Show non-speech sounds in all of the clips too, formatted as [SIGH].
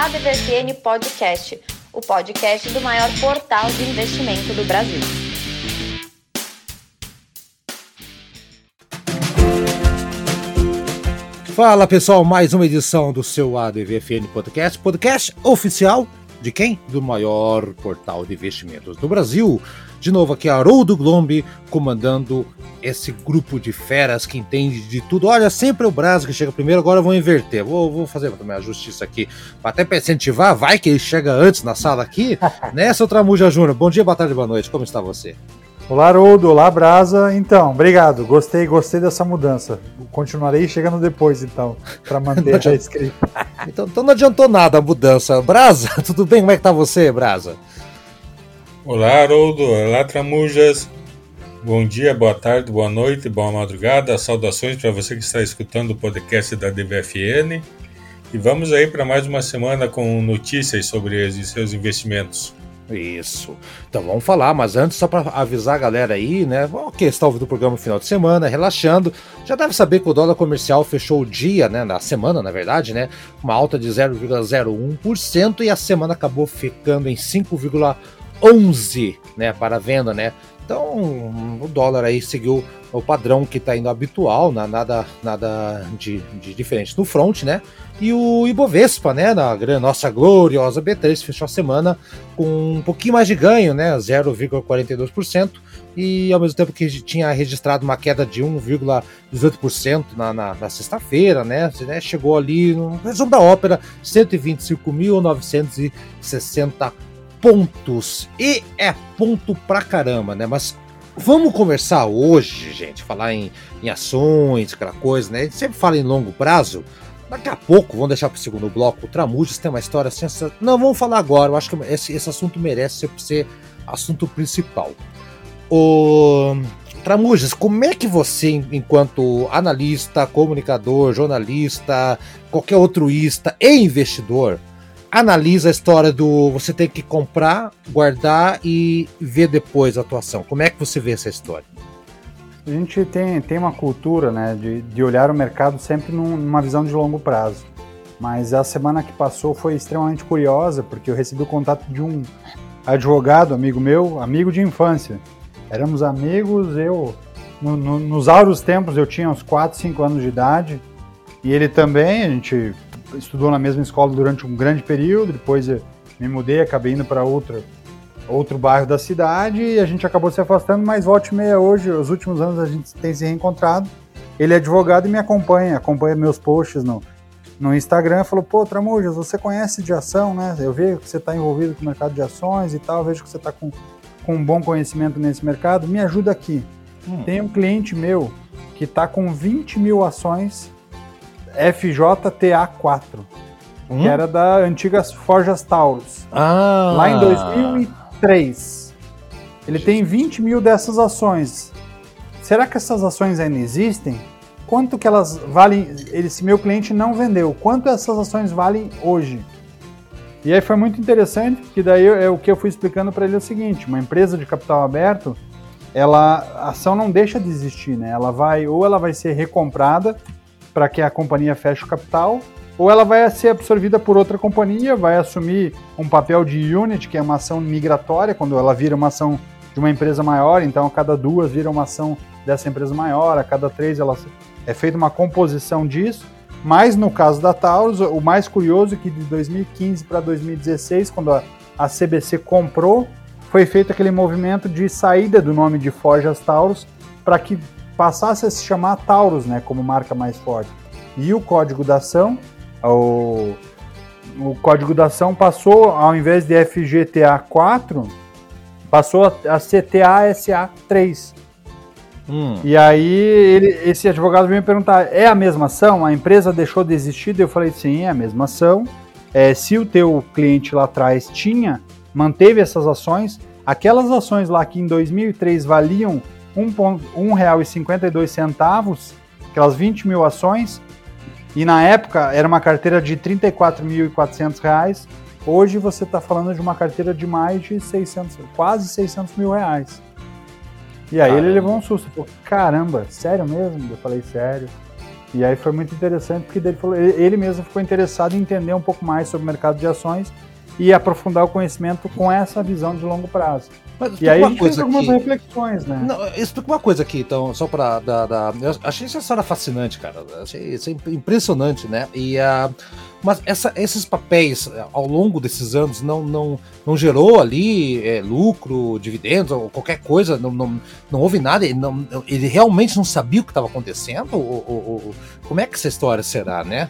ADVFN Podcast, o podcast do maior portal de investimento do Brasil. Fala pessoal, mais uma edição do seu ADVFN Podcast, podcast oficial de quem? Do maior portal de investimentos do Brasil. De novo aqui Haroldo Glombi comandando esse grupo de feras que entende de tudo. Olha, sempre o Brasil que chega primeiro, agora eu vou inverter. Vou, vou fazer também a justiça aqui, até para incentivar, vai que ele chega antes na sala aqui, [LAUGHS] né, seu Tramuja Júnior? Bom dia, boa tarde, boa noite, como está você? Olá, Haroldo, olá, Brasa. Então, obrigado, gostei, gostei dessa mudança. Continuarei chegando depois, então, para [LAUGHS] manter a escrita. então, então não adiantou nada a mudança. Brasa, [LAUGHS] tudo bem? Como é que tá você, Brasa? Olá, Haroldo. Olá, Tramujas. Bom dia, boa tarde, boa noite, boa madrugada. Saudações para você que está escutando o podcast da DVFN. E vamos aí para mais uma semana com notícias sobre seus investimentos. Isso. Então vamos falar, mas antes, só para avisar a galera aí, né? Que está ouvindo o programa no final de semana, relaxando. Já deve saber que o dólar comercial fechou o dia, né? Na semana, na verdade, né? Uma alta de 0,01% e a semana acabou ficando em 5,1%. 11, né, para venda, né? Então, o dólar aí seguiu o padrão que está indo habitual, nada, nada de, de, diferente no front, né? E o Ibovespa, né, na nossa gloriosa B3, fechou a semana com um pouquinho mais de ganho, né, 0,42%, e ao mesmo tempo que tinha registrado uma queda de 1,18% na, na, na sexta-feira, né, chegou ali, no resumo da ópera, 125.960 pontos. E é ponto pra caramba, né? Mas vamos conversar hoje, gente, falar em, em ações, aquela coisa, né? A gente sempre fala em longo prazo. Daqui a pouco, vamos deixar para o segundo bloco, o Tramujas tem uma história sensacional. Não, vamos falar agora, eu acho que esse, esse assunto merece ser, ser assunto principal. O Tramujas, como é que você, enquanto analista, comunicador, jornalista, qualquer outro ista e investidor, analisa a história do você tem que comprar, guardar e ver depois a atuação. Como é que você vê essa história? A gente tem, tem uma cultura né, de, de olhar o mercado sempre num, numa visão de longo prazo. Mas a semana que passou foi extremamente curiosa, porque eu recebi o contato de um advogado, amigo meu, amigo de infância. Éramos amigos, eu, no, no, nos auros tempos, eu tinha uns 4, 5 anos de idade, e ele também, a gente estudou na mesma escola durante um grande período, depois me mudei, acabei indo para outro, outro bairro da cidade e a gente acabou se afastando, mas volte meia hoje, os últimos anos a gente tem se reencontrado. Ele é advogado e me acompanha, acompanha meus posts no, no Instagram, falou, pô, Tramujas, você conhece de ação, né? Eu vejo que você está envolvido com o mercado de ações e tal, vejo que você está com, com um bom conhecimento nesse mercado, me ajuda aqui. Hum. Tem um cliente meu que está com 20 mil ações FJTA4, hum? que era da antiga Forjas Taurus. Ah. Lá em 2003. Ele tem 20 mil dessas ações. Será que essas ações ainda existem? Quanto que elas valem? Esse meu cliente não vendeu. Quanto essas ações valem hoje? E aí foi muito interessante, porque daí é o que eu fui explicando para ele é o seguinte: uma empresa de capital aberto, ela a ação não deixa de existir, né? Ela vai ou ela vai ser recomprada para que a companhia feche o capital, ou ela vai ser absorvida por outra companhia, vai assumir um papel de unit, que é uma ação migratória, quando ela vira uma ação de uma empresa maior, então a cada duas vira uma ação dessa empresa maior, a cada três ela é feita uma composição disso. Mas no caso da Taurus, o mais curioso é que de 2015 para 2016, quando a, a CBC comprou, foi feito aquele movimento de saída do nome de Forjas Taurus para que passasse a se chamar Taurus, né, como marca mais forte. E o código da ação, o, o código da ação passou, ao invés de FGTA 4, passou a, a CTA 3. Hum. E aí ele, esse advogado veio me perguntar, é a mesma ação? A empresa deixou de existir? Eu falei, sim, é a mesma ação. É, se o teu cliente lá atrás tinha, manteve essas ações, aquelas ações lá que em 2003 valiam R$ 1,52, aquelas 20 mil ações, e na época era uma carteira de R$ 34.400, hoje você está falando de uma carteira de mais de 600, quase 600 mil reais. E aí caramba. ele levou um susto, falou, caramba, sério mesmo? Eu falei, sério. E aí foi muito interessante porque ele, falou, ele mesmo ficou interessado em entender um pouco mais sobre o mercado de ações e aprofundar o conhecimento com essa visão de longo prazo. Mas E aí a uma gente coisa fez algumas reflexões, né? Não, explica uma coisa aqui, então, só pra dar. dar- eu achei essa história fascinante, cara. Achei isso impressionante, né? E, ah, mas essa- esses papéis, eh, ao longo desses anos, não, não, não gerou ali eh, lucro, dividendos ou qualquer coisa? Não, não, não houve nada? Ele, não- ele realmente não sabia o que estava acontecendo? Ou, ou- ou- como é que essa história será, né?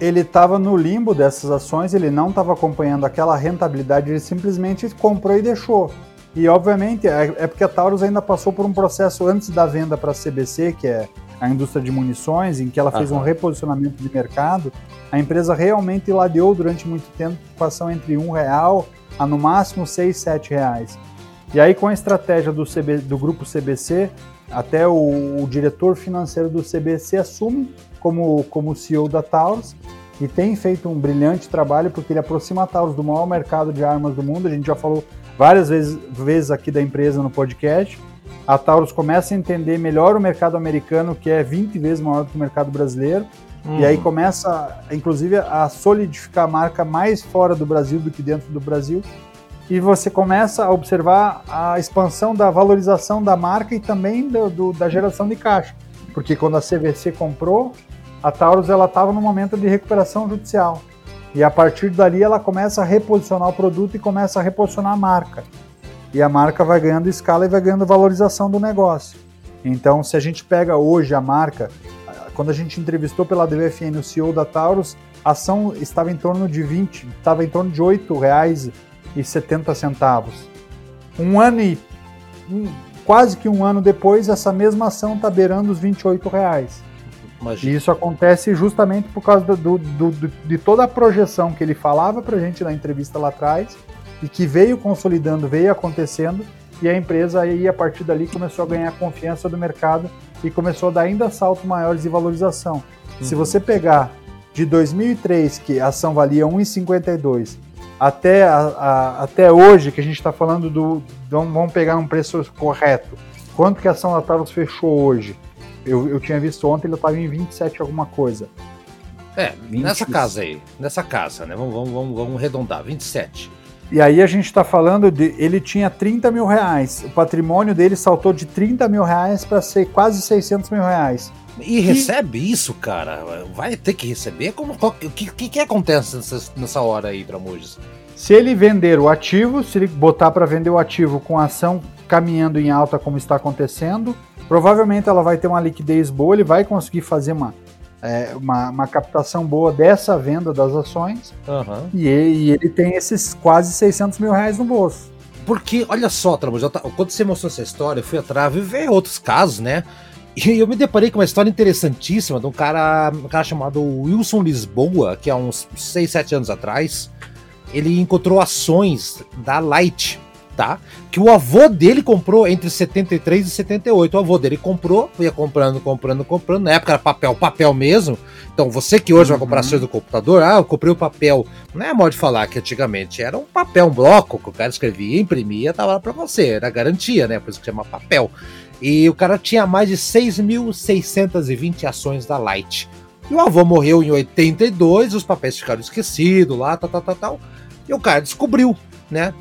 Ele estava no limbo dessas ações, ele não estava acompanhando aquela rentabilidade, ele simplesmente comprou e deixou. E obviamente é, é porque a Taurus ainda passou por um processo antes da venda para a CBC, que é a indústria de munições, em que ela fez Aham. um reposicionamento de mercado. A empresa realmente ladeou durante muito tempo ação entre um real a no máximo seis, sete reais. E aí com a estratégia do, CB, do grupo CBC, até o, o diretor financeiro do CBC assume como, como CEO da Taurus e tem feito um brilhante trabalho porque ele aproxima a Taurus do maior mercado de armas do mundo. A gente já falou várias vezes, vezes aqui da empresa no podcast. A Taurus começa a entender melhor o mercado americano, que é 20 vezes maior do que o mercado brasileiro, e aí começa, inclusive, a solidificar a marca mais fora do Brasil do que dentro do Brasil. E você começa a observar a expansão da valorização da marca e também do, do- da geração de caixa. Porque quando a CVC comprou, a Taurus ela estava no momento de recuperação judicial. E a partir dali ela começa a reposicionar o produto e começa a reposicionar a marca. E a marca vai ganhando escala e vai ganhando valorização do negócio. Então, se a gente pega hoje a marca, quando a gente entrevistou pela DVFN o CEO da Taurus, a ação estava em torno de 20, estava em torno de R$ 8,70. Um ano e um- quase que um ano depois, essa mesma ação está beirando os 28 reais. E Imagina. isso acontece justamente por causa do, do- do- de toda a projeção que ele falava para a gente na entrevista lá atrás e que veio consolidando, veio acontecendo e a empresa aí a partir dali começou a ganhar confiança do mercado e começou a dar ainda saltos maiores de valorização. Se você pegar de 2003, que a ação valia 1,52, até, a- a- até hoje, que a gente está falando do. Vamos pegar um preço correto. Quanto que a ação da fechou hoje? Eu, eu tinha visto ontem, ele estava em 27 alguma coisa. É, 20. nessa casa aí, nessa casa, né? Vamos, vamos, vamos, vamos arredondar, 27. E aí a gente está falando de. Ele tinha 30 mil reais. O patrimônio dele saltou de 30 mil reais para ser quase 600 mil reais. E recebe isso, cara? Vai ter que receber? Como, o que, que, que acontece nessa, nessa hora aí, Tramujas? Se ele vender o ativo, se ele botar para vender o ativo com a ação caminhando em alta como está acontecendo, provavelmente ela vai ter uma liquidez boa, ele vai conseguir fazer uma, é, uma, uma captação boa dessa venda das ações Aham. e ele, e ele tem esses quase 600 mil reais no bolso. Porque, olha só, Tramujas, eu ta- quando você mostrou essa história, eu fui atrás e ver outros casos, né? E eu me deparei com uma história interessantíssima de um cara, um cara chamado Wilson Lisboa, que há uns 6, 7 anos atrás, ele encontrou ações da Light, tá? Que o avô dele comprou entre 73 e 78. O avô dele comprou, ia comprando, comprando, comprando. Na época era papel, papel mesmo. Então você que hoje vai comprar Uhum. ações do computador, ah, eu comprei o papel. Não é modo de falar que antigamente era um papel, um bloco que o cara escrevia, imprimia, tava lá pra você. Era garantia, né? Por isso que chama papel. E o cara tinha mais de 6.620 ações da Light. E o avô morreu em 82, os papéis ficaram esquecidos lá, tal, tal, tal, tal. E o cara descobriu, né?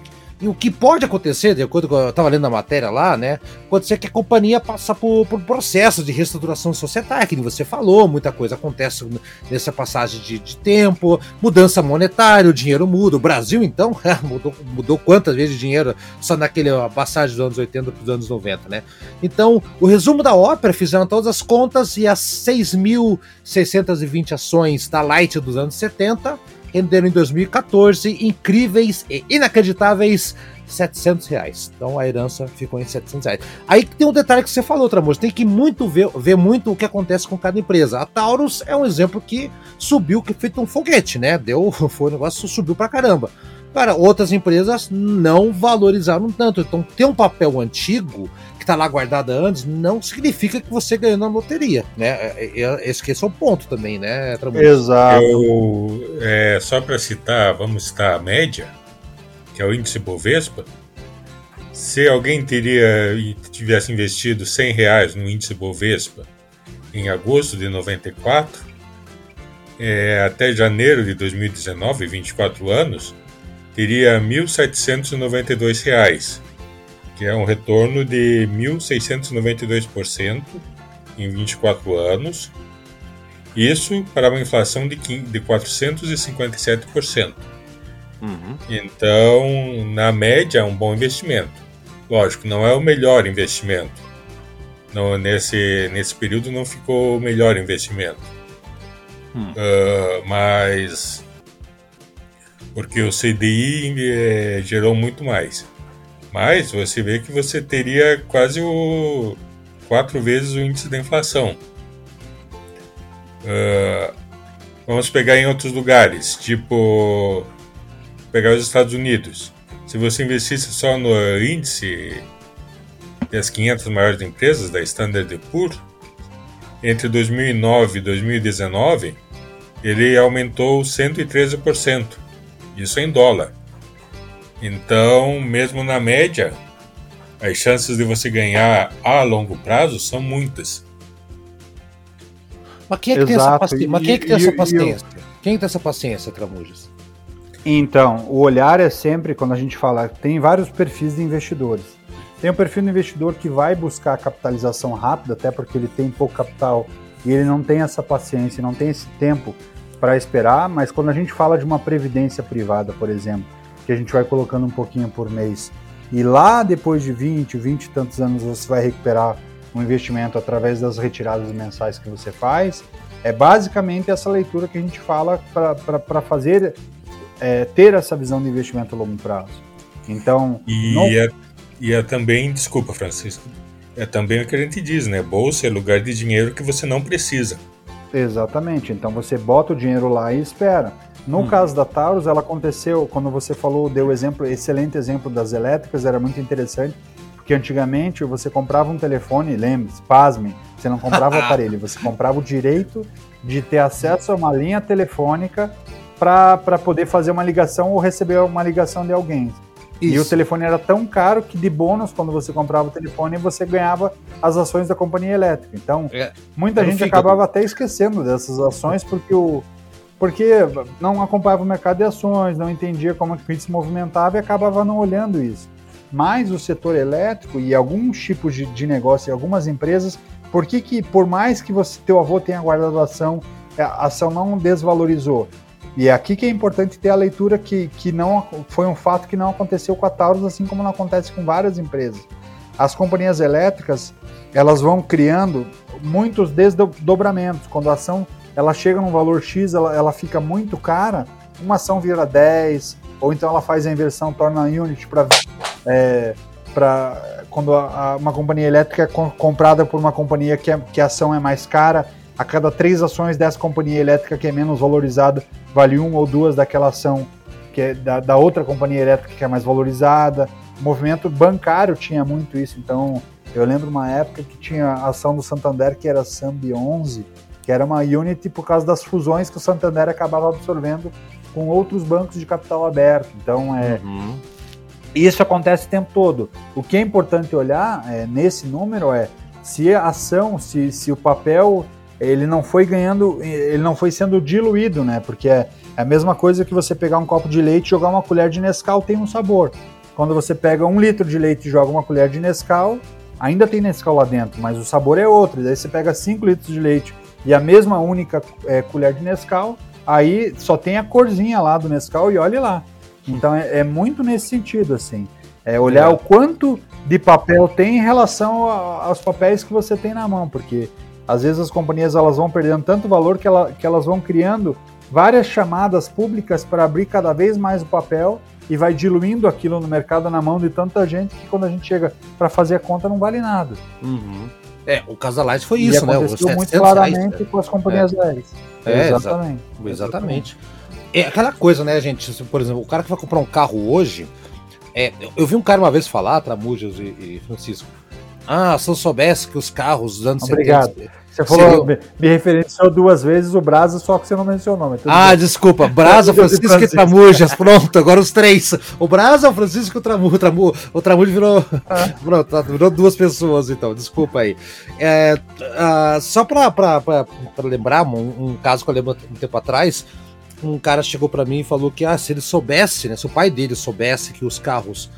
E o que pode acontecer, de acordo com eu estava lendo a matéria lá, né? Acontecer que a companhia passa por, por processo de reestruturação societária, que você falou, muita coisa acontece nessa passagem de, de tempo, mudança monetária, o dinheiro muda. O Brasil, então, [LAUGHS] mudou, mudou quantas vezes de dinheiro só naquela passagem dos anos 80 para os anos 90, né? Então, o resumo da ópera, fizeram todas as contas e as 6.620 ações da Light dos anos 70 renderam em 2014 incríveis e inacreditáveis 700 reais. Então a herança ficou em 700 reais. Aí tem um detalhe que você falou, Tramoso, tem que muito ver, ver muito o que acontece com cada empresa. A Taurus é um exemplo que subiu, que feito um foguete, né? Deu, [LAUGHS] foi um negócio, subiu pra caramba. Cara, outras empresas não valorizaram tanto. Então, ter um papel antigo que está lá guardado há anos não significa que você ganhou na loteria, né? É, é, esse, esse é o ponto também, né, Tramujas? Exato. Eu, é, só para citar, vamos citar a média, que é o índice Bovespa. Se alguém teria tivesse investido 100 reais no índice Bovespa em agosto de 94, é, até janeiro de 2019, 24 anos, teria R$ 1.792, que é um retorno de 1.692% em 24 anos, isso para uma inflação de, de 457%. Uhum. Então, na média, é um bom investimento. Lógico, não é o melhor investimento. Não, nesse, nesse período não ficou o melhor investimento. Uh, mas porque o CDI é, gerou muito mais. Mas você vê que você teria quase o quatro vezes o índice da inflação. Uh, vamos pegar em outros lugares, tipo pegar os Estados Unidos. Se você investisse só no índice das 500 maiores empresas da Standard Poor's, entre 2009 e 2019, ele aumentou 113%. Isso em dólar. Então, mesmo na média, as chances de você ganhar a longo prazo são muitas. Mas quem é que tem essa paciência? Mas quem é que tem essa paciência? Quem tem essa paciência, Tramujas? Então, o olhar é sempre, quando a gente fala, tem vários perfis de investidores. Tem o perfil do investidor que vai buscar capitalização rápida, até porque ele tem pouco capital e ele não tem essa paciência, não tem esse tempo para esperar, mas quando a gente fala de uma previdência privada, por exemplo, que a gente vai colocando um pouquinho por mês, e lá depois de 20, 20 e tantos anos você vai recuperar um investimento através das retiradas mensais que você faz, é basicamente essa leitura que a gente fala para fazer é, ter essa visão de investimento a longo prazo. Então. E, não... é, e é também, desculpa, Francisco, é também o que a gente diz, né? Bolsa é lugar de dinheiro que você não precisa. Exatamente. Então você bota o dinheiro lá e espera. No hum. caso da Taurus, ela aconteceu, quando você falou, deu exemplo, excelente exemplo das elétricas, era muito interessante, porque antigamente você comprava um telefone, lembre-se, pasme, você não comprava o [LAUGHS] aparelho, você comprava o direito de ter acesso a uma linha telefônica para poder fazer uma ligação ou receber uma ligação de alguém. Isso. E o telefone era tão caro que de bônus, quando você comprava o telefone, você ganhava as ações da companhia elétrica. Então, é, muita gente acabava até esquecendo dessas ações porque o porque não acompanhava o mercado de ações, não entendia como que se movimentava e acabava não olhando isso. Mas o setor elétrico e alguns tipos de, de negócio e algumas empresas, por que que por mais que você teu avô tenha guardado a ação, a ação não desvalorizou? E é aqui que é importante ter a leitura que, que não foi um fato que não aconteceu com a Taurus, assim como não acontece com várias empresas. As companhias elétricas, elas vão criando muitos desdobramentos. Quando a ação ela chega num valor X, ela, ela fica muito cara, uma ação vira 10, ou então ela faz a inversão, torna a unit para é, para quando a, a, uma companhia elétrica é comprada por uma companhia que, é, que a ação é mais cara, a cada três ações dessa companhia elétrica que é menos valorizada, vale uma ou duas daquela ação que é da, da outra companhia elétrica que é mais valorizada. O movimento bancário tinha muito isso, então eu lembro uma época que tinha a ação do Santander que era Sambi 11, que era uma unity por causa das fusões que o Santander acabava absorvendo com outros bancos de capital aberto. Então é uhum. isso acontece o tempo todo. O que é importante olhar é, nesse número é se a ação, se, se o papel ele não foi ganhando, ele não foi sendo diluído, né? Porque é, é a mesma coisa que você pegar um copo de leite e jogar uma colher de Nescau, tem um sabor. Quando você pega um litro de leite e joga uma colher de Nescau, ainda tem Nescau lá dentro, mas o sabor é outro. Daí você pega 5 litros de leite e a mesma única é, colher de Nescau, aí só tem a corzinha lá do Nescau e olhe lá. Então é, é muito nesse sentido, assim. É olhar é. o quanto de papel tem em relação a, aos papéis que você tem na mão, porque às vezes as companhias elas vão perdendo tanto valor que, ela, que elas vão criando várias chamadas públicas para abrir cada vez mais o papel e vai diluindo aquilo no mercado na mão de tanta gente que quando a gente chega para fazer a conta não vale nada. Uhum. É, o Casalite foi isso, né? Aconteceu muito claramente reais, com as companhias é. aéreas. É, exatamente. Exatamente. É aquela coisa, né, gente? Por exemplo, o cara que vai comprar um carro hoje. É, eu vi um cara uma vez falar, Tramujas e, e Francisco, ah, se eu soubesse que os carros dos anos Obrigado. 70. Você falou, me, me referenciou duas vezes o Brasa, só que você não mencionou. ah, bem. desculpa. Brasa, Francisco, Francisco e Tramujas. Pronto, agora os três. O Brasa, o Francisco e o Tramujas. Tramu, o Tramujas virou, ah. [LAUGHS] pronto, tá, virou duas pessoas, então. Desculpa aí. É, uh, só pra lembrar, um, um, caso que eu lembro um tempo atrás, um cara chegou para mim e falou que ah, se ele soubesse, né, se o pai dele soubesse que os carros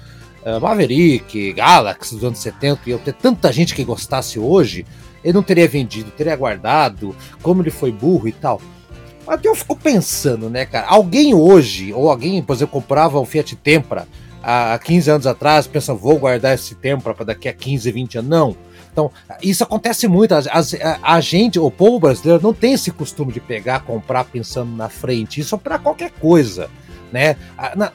uh, Maverick, Galaxy dos anos 70 iam ter tanta gente que gostasse hoje ele não teria vendido, teria guardado, como ele foi burro e tal. Até eu fico pensando, né, cara? Alguém hoje, ou alguém, por exemplo, comprava um Fiat Tempra há 15 anos atrás, pensa, vou guardar esse Tempra para daqui a 15, 20 anos. Não. Então, isso acontece muito. A, a, a, gente, o povo brasileiro, não tem esse costume de pegar, comprar pensando na frente. Isso é para qualquer coisa. Né?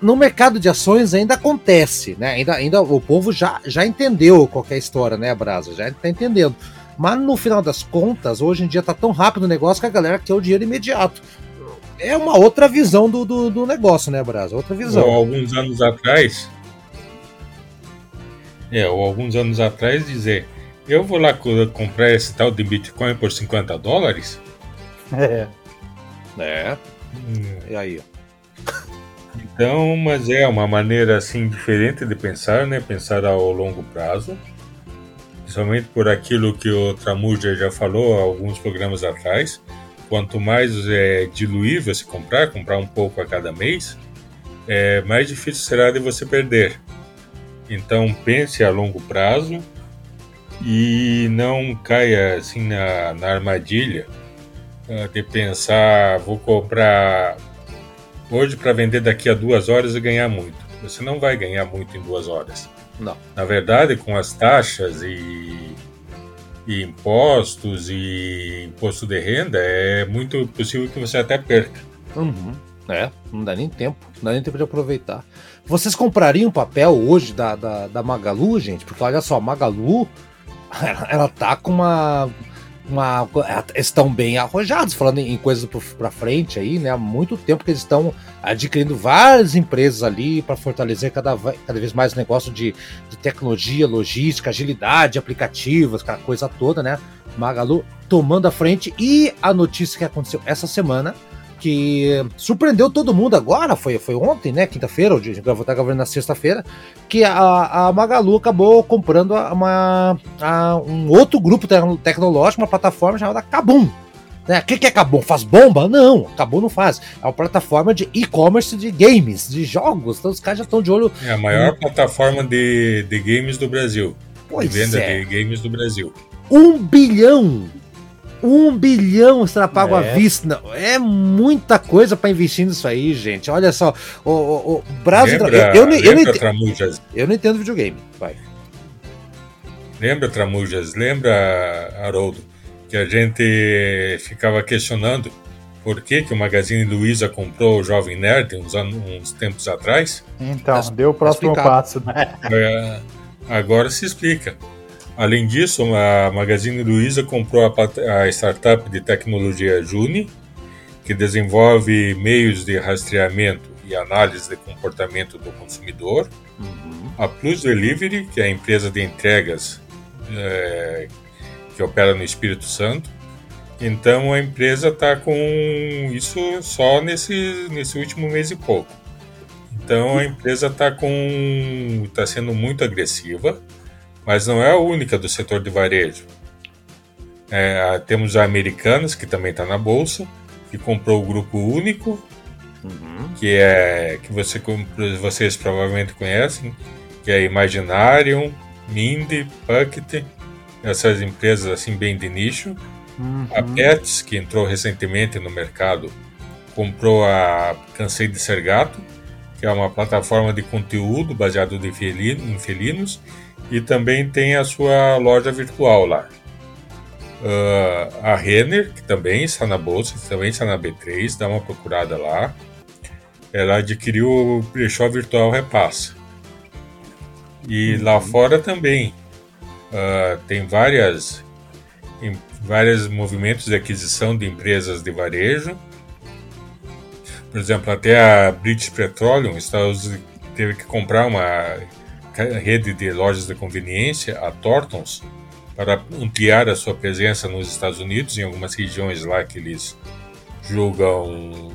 No mercado de ações ainda acontece, né? Ainda, ainda o povo já, já entendeu qualquer história, né, Brasa? Já está entendendo. Mas no final das contas, hoje em dia tá tão rápido o negócio que a galera quer o dinheiro imediato. É uma outra visão do, do, do negócio, né, Brasa? Outra visão. Ou alguns anos atrás. É, ou alguns anos atrás dizer, eu vou lá comprar esse tal de Bitcoin por 50 dólares? É. É. Hum. E aí? Então, mas é uma maneira assim diferente de pensar, né? Pensar ao longo prazo principalmente por aquilo que o Tramuja já falou alguns programas atrás. Quanto mais é, diluir você comprar, comprar um pouco a cada mês, é, mais difícil será de você perder. Então pense a longo prazo e não caia assim na, na armadilha uh, de pensar vou comprar hoje para vender daqui a duas horas e ganhar muito. Você não vai ganhar muito em duas horas. Não. Na verdade, com as taxas e, e impostos e imposto de renda, é muito possível que você até perca. Uhum. É, não dá nem tempo, não dá nem tempo de aproveitar. Vocês comprariam papel hoje da, da, da Magalu, gente? Porque olha só, a Magalu, [LAUGHS] ela, ela tá com uma uma, estão bem arrojados, falando em, coisas para frente aí, né? Há muito tempo que eles estão adquirindo várias empresas ali para fortalecer cada, cada vez mais o negócio de, de tecnologia, logística, agilidade, aplicativos, aquela coisa toda, né? Magalu tomando a frente e a notícia que aconteceu essa semana que surpreendeu todo mundo agora, foi, foi ontem, né? Quinta-feira, o dia vou estar gravando na sexta-feira, que a, a Magalu acabou comprando uma, a, um outro grupo tecnológico, uma plataforma chamada Kabum. Né? O que, que é Kabum? Faz bomba? Não, Kabum não faz. É uma plataforma de e-commerce de games, de jogos. Então os caras já estão de olho. É a maior plataforma de, de games do Brasil. Pois de venda é. de games do Brasil. Um bilhão um bilhão será pago é. à vista. Não, é muita coisa para investir nisso aí, gente. Olha só, o, o, o Brasil. Lembra, eu, eu, eu, não entendo, eu não entendo videogame. Vai. Lembra, Tramujas? Lembra, Haroldo, que a gente ficava questionando por que, que o Magazine Luiza comprou o Jovem Nerd uns, anos, uns tempos atrás? Então, Mas, deu o próximo passo, né? É, agora se explica. Além disso, a Magazine Luiza comprou a, a startup de tecnologia Juni, que desenvolve meios de rastreamento e análise de comportamento do consumidor. Uhum. A Plus Delivery, que é a empresa de entregas é, que opera no Espírito Santo. Então a empresa está com isso só nesse, nesse último mês e pouco. Então a empresa está com está sendo muito agressiva mas não é a única do setor de varejo. É, temos a Americanas, que também está na bolsa, que comprou o Grupo Único, uhum. que é que você, vocês provavelmente conhecem, que é Imaginarium, Mindy, Pucket, essas empresas assim bem de nicho. Uhum. A Pets, que entrou recentemente no mercado, comprou a Cansei de Ser Gato, que é uma plataforma de conteúdo baseado em felinos e também tem a sua loja virtual lá. Uh, a Renner, que também está na bolsa, também está na B3, dá uma procurada lá. Ela adquiriu o brechó virtual Repassa. E uhum. lá fora também uh, tem várias, em, vários movimentos de aquisição de empresas de varejo. Por exemplo, até a British Petroleum está, teve que comprar uma rede de lojas de conveniência, a Tortons, para ampliar a sua presença nos Estados Unidos, em algumas regiões lá que eles julgam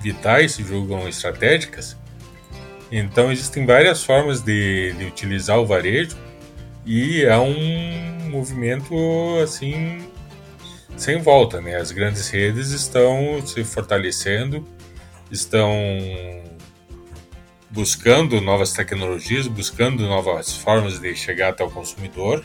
vitais, julgam estratégicas. Então existem várias formas de, de utilizar o varejo e é um movimento assim sem volta, né? As grandes redes estão se fortalecendo, estão buscando novas tecnologias, buscando novas formas de chegar até o consumidor.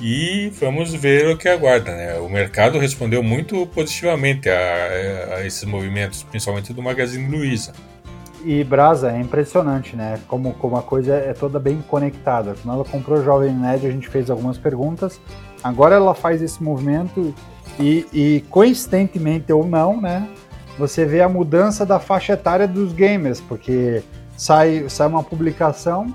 E vamos ver o que aguarda. Né? O mercado respondeu muito positivamente a, a esses movimentos, principalmente do Magazine Luiza. E Brasa, é impressionante, né? Como, como a coisa é toda bem conectada. Quando ela comprou o Jovem Nerd, a gente fez algumas perguntas. Agora ela faz esse movimento e, e coincidentemente ou não, né? Você vê a mudança da faixa etária dos gamers, porque sai, sai uma publicação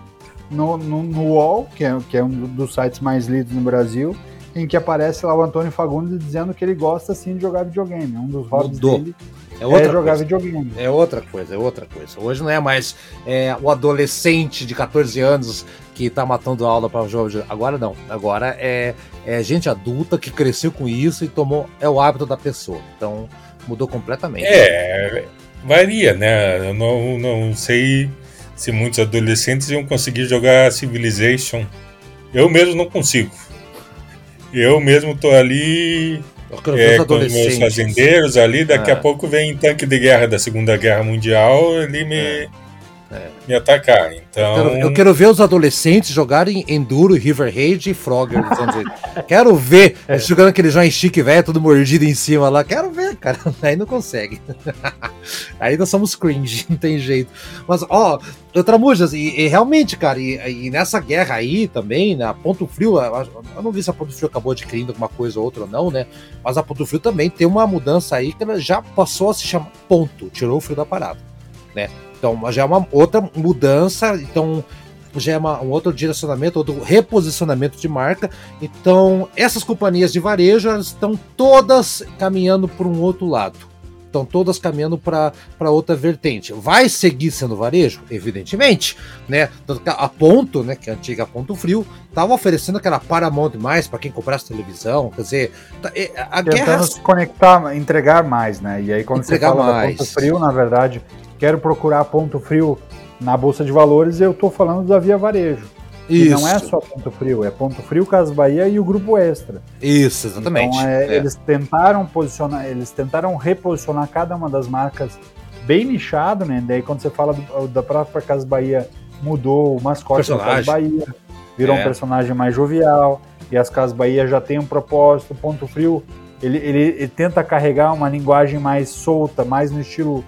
no, no, no UOL, que é, que é um dos sites mais lidos no Brasil, em que aparece lá o Antônio Fagundes dizendo que ele gosta sim de jogar videogame. Um dos hobbies Mudou. dele é, outra é jogar coisa. videogame. É outra coisa, é outra coisa. Hoje não é mais é, o adolescente de 14 anos que tá matando aula para jogo. Agora não. Agora é, é gente adulta que cresceu com isso e tomou. É o hábito da pessoa. Então mudou completamente. É, varia, né? Eu não, não sei se muitos adolescentes iam conseguir jogar Civilization. Eu mesmo não consigo. Eu mesmo tô ali é, com os meus fazendeiros ali, daqui a pouco vem tanque de guerra da Segunda Guerra Mundial, ele me, é. É. me atacar. Então... Eu quero, eu, quero, ver os adolescentes jogarem Enduro, River Raid e Frogger. quero ver [LAUGHS] é. jogando aquele joystick velho, todo mordido em cima lá. Quero ver, cara. [LAUGHS] Aí não consegue. [LAUGHS] Aí nós somos cringe, não tem jeito. Mas, ó, Tramujas, e, e realmente, cara, e, e, nessa guerra aí também, né, a Ponto Frio, eu não vi se a Ponto Frio acabou adquirindo alguma coisa ou outra ou não, né? Mas a Ponto Frio também tem uma mudança aí que ela já passou a se chamar Ponto, tirou o frio da parada, né? Então já é uma outra mudança, então já é uma, um outro direcionamento, outro reposicionamento de marca. Então essas companhias de varejo estão todas caminhando por um outro lado. Estão todas caminhando para outra vertente. Vai seguir sendo varejo? Evidentemente, né? A Ponto, né, que é a antiga Ponto Frio, estava oferecendo aquela Paramount mais para quem comprasse televisão. Quer dizer, tá, a Tentando guerra... se conectar, entregar mais, né? E aí quando entregar você fala mais. da Ponto Frio, na verdade, quero procurar ponto frio na Bolsa de Valores, eu estou falando da Via Varejo. Isso. E não é só Ponto Frio, é Ponto Frio, Casas Bahia e o Grupo Extra. Isso, exatamente. Então, é, é. eles tentaram posicionar, eles tentaram reposicionar cada uma das marcas bem nichado, né? Daí quando você fala do, da própria Casas Bahia, mudou o mascote da Casas Bahia, virou é. um personagem mais jovial, e as Casas Bahia já tem um propósito. Ponto Frio, ele, ele, ele tenta carregar uma linguagem mais solta, mais no estilo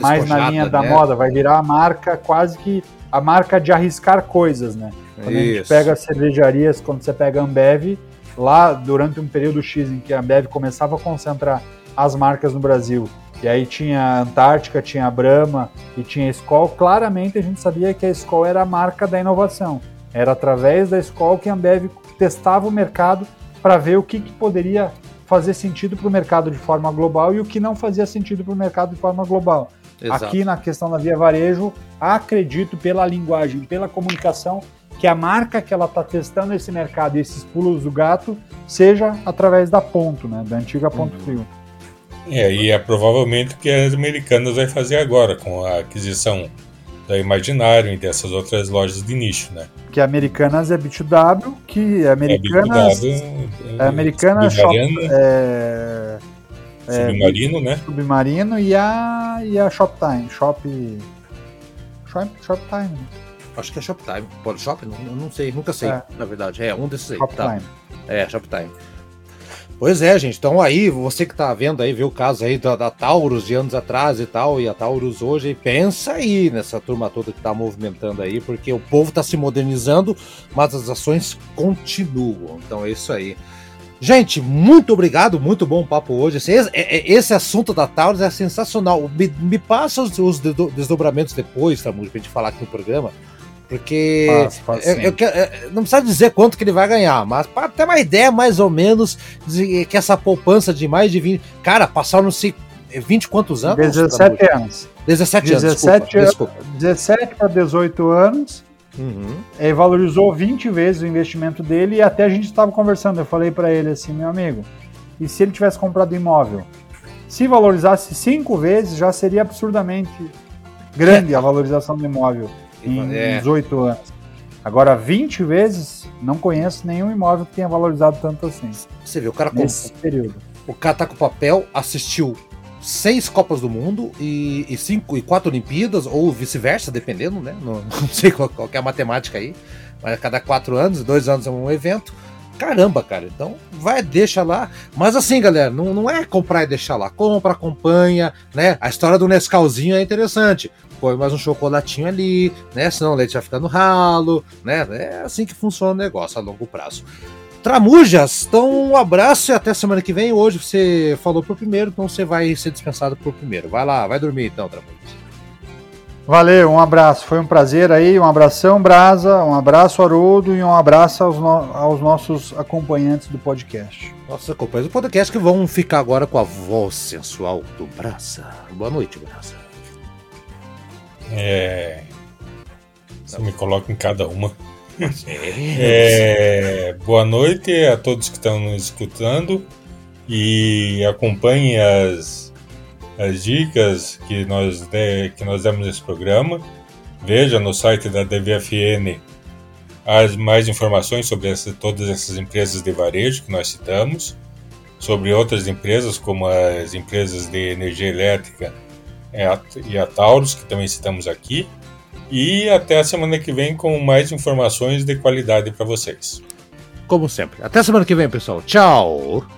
mais na linha da né? moda, vai virar a marca quase que a marca de arriscar coisas, né? Quando Isso. a gente pega cervejarias, quando você pega a Ambev, lá durante um período X em que a Ambev começava a concentrar as marcas no Brasil, e aí tinha a Antártica, tinha a Brahma e tinha a Skol, claramente a gente sabia que a Skol era a marca da inovação. Era através da Skol que a Ambev testava o mercado para ver o que, que poderia fazer sentido para o mercado de forma global e o que não fazia sentido para o mercado de forma global. Exato. Aqui na questão da Via Varejo, acredito pela linguagem, pela comunicação, que a marca que ela está testando esse mercado e esses pulos do gato seja através da Ponto, né, da antiga Ponto uhum. Frio. É, e é provavelmente o que as americanas vai fazer agora com a aquisição da Imaginário e dessas outras lojas de nicho, né? Que Americanas é B2W, que é Americanas é, B2W, é, é Americanas Shop, é, é, Submarino, né? Submarino e a, e a Shoptime. Shop. Shop Shoptime. Acho que é Shoptime. Polishop? Não, não sei, nunca sei, é. na verdade. É um desses aí. Shoptime. Tá. É, Shoptime. Pois é, gente. Então aí, você que tá vendo aí, vê o caso aí da, da, Taurus de anos atrás e tal, e a Taurus hoje, pensa aí nessa turma toda que tá movimentando aí, porque o povo tá se modernizando, mas as ações continuam. Então é isso aí. Gente, muito obrigado, muito bom papo hoje. Esse, esse, é, é, esse assunto da Taurus é sensacional. Me, me passa os, os, desdobramentos depois, tá, pra gente falar aqui no programa. Porque eu, eu, eu, não precisa dizer quanto que ele vai ganhar, mas para ter uma ideia mais ou menos de que essa poupança de mais de 20. Cara, passaram não sei 20 quantos anos? 17 anos. 17 anos. 17 desculpa, desculpa. 17 para 18 anos Uhum. Ele valorizou 20 vezes o investimento dele e até a gente estava conversando. Eu falei para ele assim, meu amigo, e se ele tivesse comprado imóvel? Se valorizasse cinco vezes, já seria absurdamente grande a valorização do imóvel em é. 18 anos. Agora, 20 vezes, não conheço nenhum imóvel que tenha valorizado tanto assim. Você viu, o cara nesse com... período. O cara tá com papel, assistiu seis Copas do Mundo e, e cinco e quatro Olimpíadas, ou vice-versa, dependendo, né? Não, [LAUGHS] não sei qual, qual é a matemática aí. Mas a cada quatro anos, dois anos é um evento. Caramba, cara. Então, vai, deixa lá. Mas assim, galera, não, não é comprar e deixar lá. Compra, acompanha, né? A história do Nescauzinho é interessante. Põe mais um chocolatinho ali, né? Senão o leite vai ficar no ralo, né? É assim que funciona o negócio a longo prazo. Tramujas, então um abraço e até semana que vem. Hoje você falou por primeiro, então você vai ser dispensado por primeiro. Vai lá, vai dormir então, Tramujas. Valeu, um abraço. Foi um prazer aí. Um abração, Brasa. Um abraço, Haroldo. E um abraço aos, no... aos nossos acompanhantes do podcast. Nossos acompanhantes do podcast que vão ficar agora com a voz sensual do Brasa. Boa noite, Brasa. É. Você me coloca em cada uma. É, boa noite a todos que estão nos escutando e acompanhem as, as dicas que nós, de, que nós demos nesse programa. Veja no site da DVFN as mais informações sobre essa, todas essas empresas de varejo que nós citamos, sobre outras empresas como as empresas de energia elétrica e a Taurus, que também citamos aqui e até a semana que vem com mais informações de qualidade para vocês. Como sempre. Até semana que vem, pessoal. Tchau!